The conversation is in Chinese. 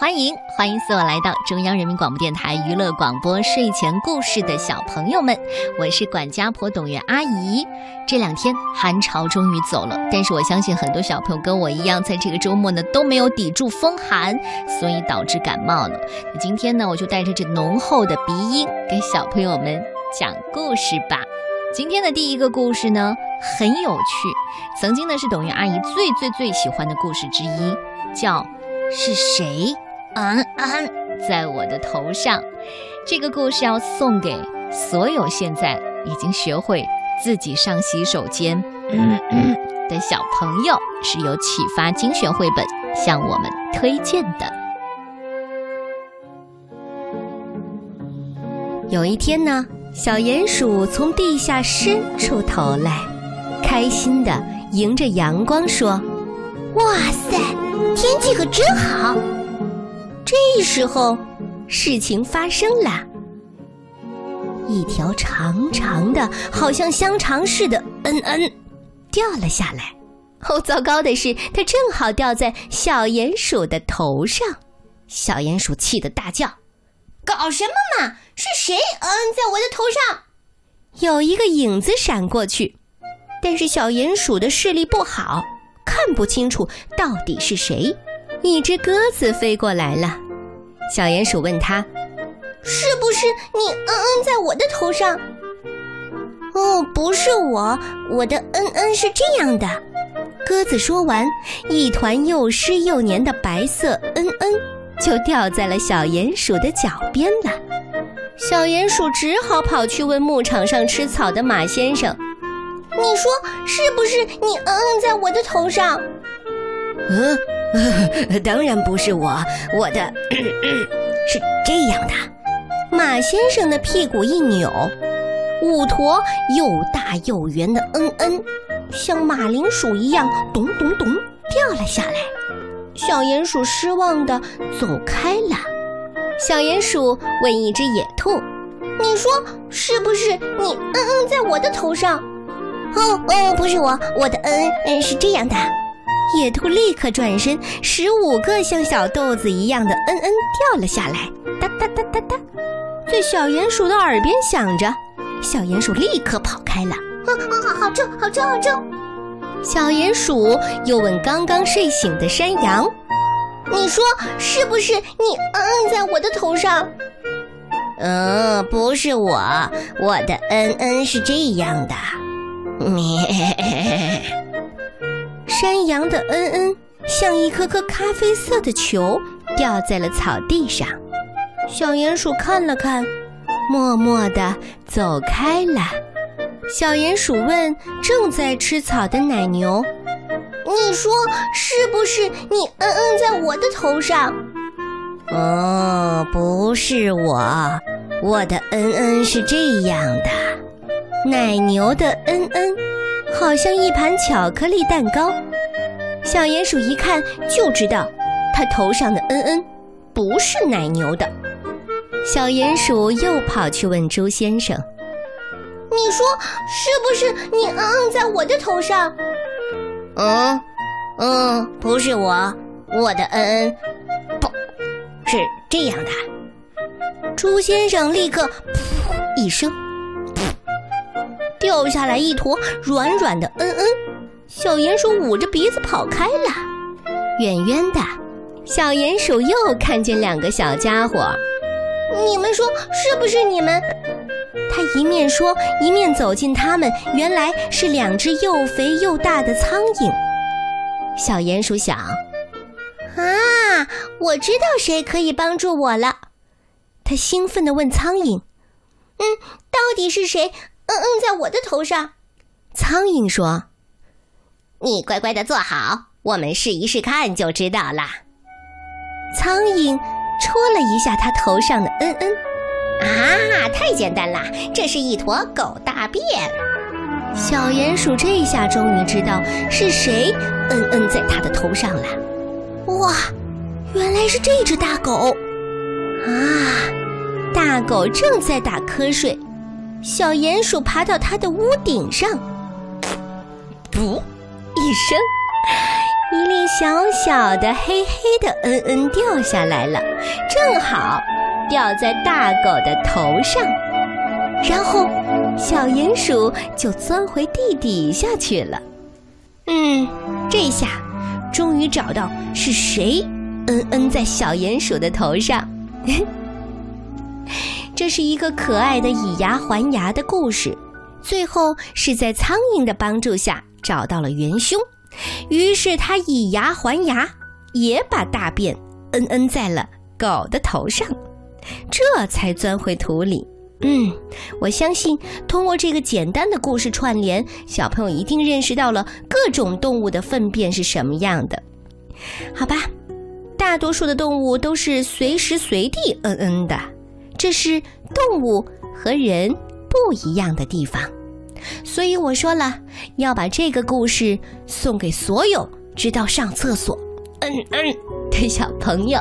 欢迎欢迎所有来到中央人民广播电台娱乐广播睡前故事的小朋友们，我是管家婆董月阿姨。这两天寒潮终于走了，但是我相信很多小朋友跟我一样，在这个周末呢都没有抵住风寒，所以导致感冒了。那今天呢，我就带着这浓厚的鼻音给小朋友们讲故事吧。今天的第一个故事呢很有趣，曾经呢是董月阿姨最最最喜欢的故事之一，叫是谁？嗯嗯，在我的头上。这个故事要送给所有现在已经学会自己上洗手间的小朋友，是由启发精选绘本向我们推荐的。有一天呢，小鼹鼠从地下伸出头来，开心的迎着阳光说：“哇塞，天气可真好！”这时候，事情发生了。一条长长的，好像香肠似的“嗯嗯”掉了下来。哦，糟糕的是，它正好掉在小鼹鼠的头上。小鼹鼠气得大叫：“搞什么嘛！是谁嗯在我的头上？”有一个影子闪过去，但是小鼹鼠的视力不好，看不清楚到底是谁。一只鸽子飞过来了，小鼹鼠问他：“是不是你嗯嗯在我的头上？”“哦，不是我，我的嗯嗯是这样的。”鸽子说完，一团又湿又黏的白色嗯嗯就掉在了小鼹鼠的脚边了。小鼹鼠只好跑去问牧场上吃草的马先生：“你说是不是你嗯嗯在我的头上？”“嗯。” 当然不是我，我的是这样的。马先生的屁股一扭，五坨又大又圆的嗯嗯，像马铃薯一样咚咚咚掉了下来。小鼹鼠失望的走开了。小鼹鼠问一只野兔：“你说是不是你嗯嗯在我的头上？”“哦哦，不是我，我的嗯嗯是这样的。”野兔立刻转身，十五个像小豆子一样的“嗯嗯”掉了下来，哒哒哒哒哒，在小鼹鼠的耳边响着。小鼹鼠立刻跑开了。嗯嗯，好好重，好臭，好臭。小鼹鼠又问刚刚睡醒的山羊：“你说是不是你嗯嗯在我的头上？”“嗯，不是我，我的嗯嗯是这样的。”咩。山羊的嗯嗯像一颗颗咖啡色的球掉在了草地上，小鼹鼠看了看，默默地走开了。小鼹鼠问正在吃草的奶牛：“你说是不是你嗯嗯在我的头上？”“哦，不是我，我的嗯嗯是这样的。”奶牛的嗯嗯好像一盘巧克力蛋糕。小鼹鼠一看就知道，它头上的嗯嗯不是奶牛的。小鼹鼠又跑去问猪先生：“你说是不是你嗯嗯在我的头上？”“嗯，嗯，不是我，我的嗯嗯不是这样的。”猪先生立刻噗一声，掉下来一坨软软的嗯嗯。小鼹鼠捂着鼻子跑开了。远远的，小鼹鼠又看见两个小家伙。你们说是不是你们？他一面说，一面走近他们。原来是两只又肥又大的苍蝇。小鼹鼠想：啊，我知道谁可以帮助我了。他兴奋地问苍蝇：“嗯，到底是谁？嗯嗯，在我的头上？”苍蝇说。你乖乖的坐好，我们试一试看就知道啦。苍蝇戳了一下它头上的嗯嗯，啊，太简单啦，这是一坨狗大便。小鼹鼠这下终于知道是谁嗯嗯在它的头上了。哇，原来是这只大狗啊！大狗正在打瞌睡，小鼹鼠爬到它的屋顶上，噗。一声，一粒小小的黑黑的嗯嗯掉下来了，正好掉在大狗的头上，然后小鼹鼠就钻回地底下去了。嗯，这下终于找到是谁嗯嗯在小鼹鼠的头上。这是一个可爱的以牙还牙的故事，最后是在苍蝇的帮助下找到了元凶，于是他以牙还牙，也把大便嗯嗯在了狗的头上，这才钻回土里。嗯，我相信通过这个简单的故事串联，小朋友一定认识到了各种动物的粪便是什么样的。好吧，大多数的动物都是随时随地嗯嗯的。这是动物和人不一样的地方，所以我说了要把这个故事送给所有知道上厕所嗯嗯的小朋友。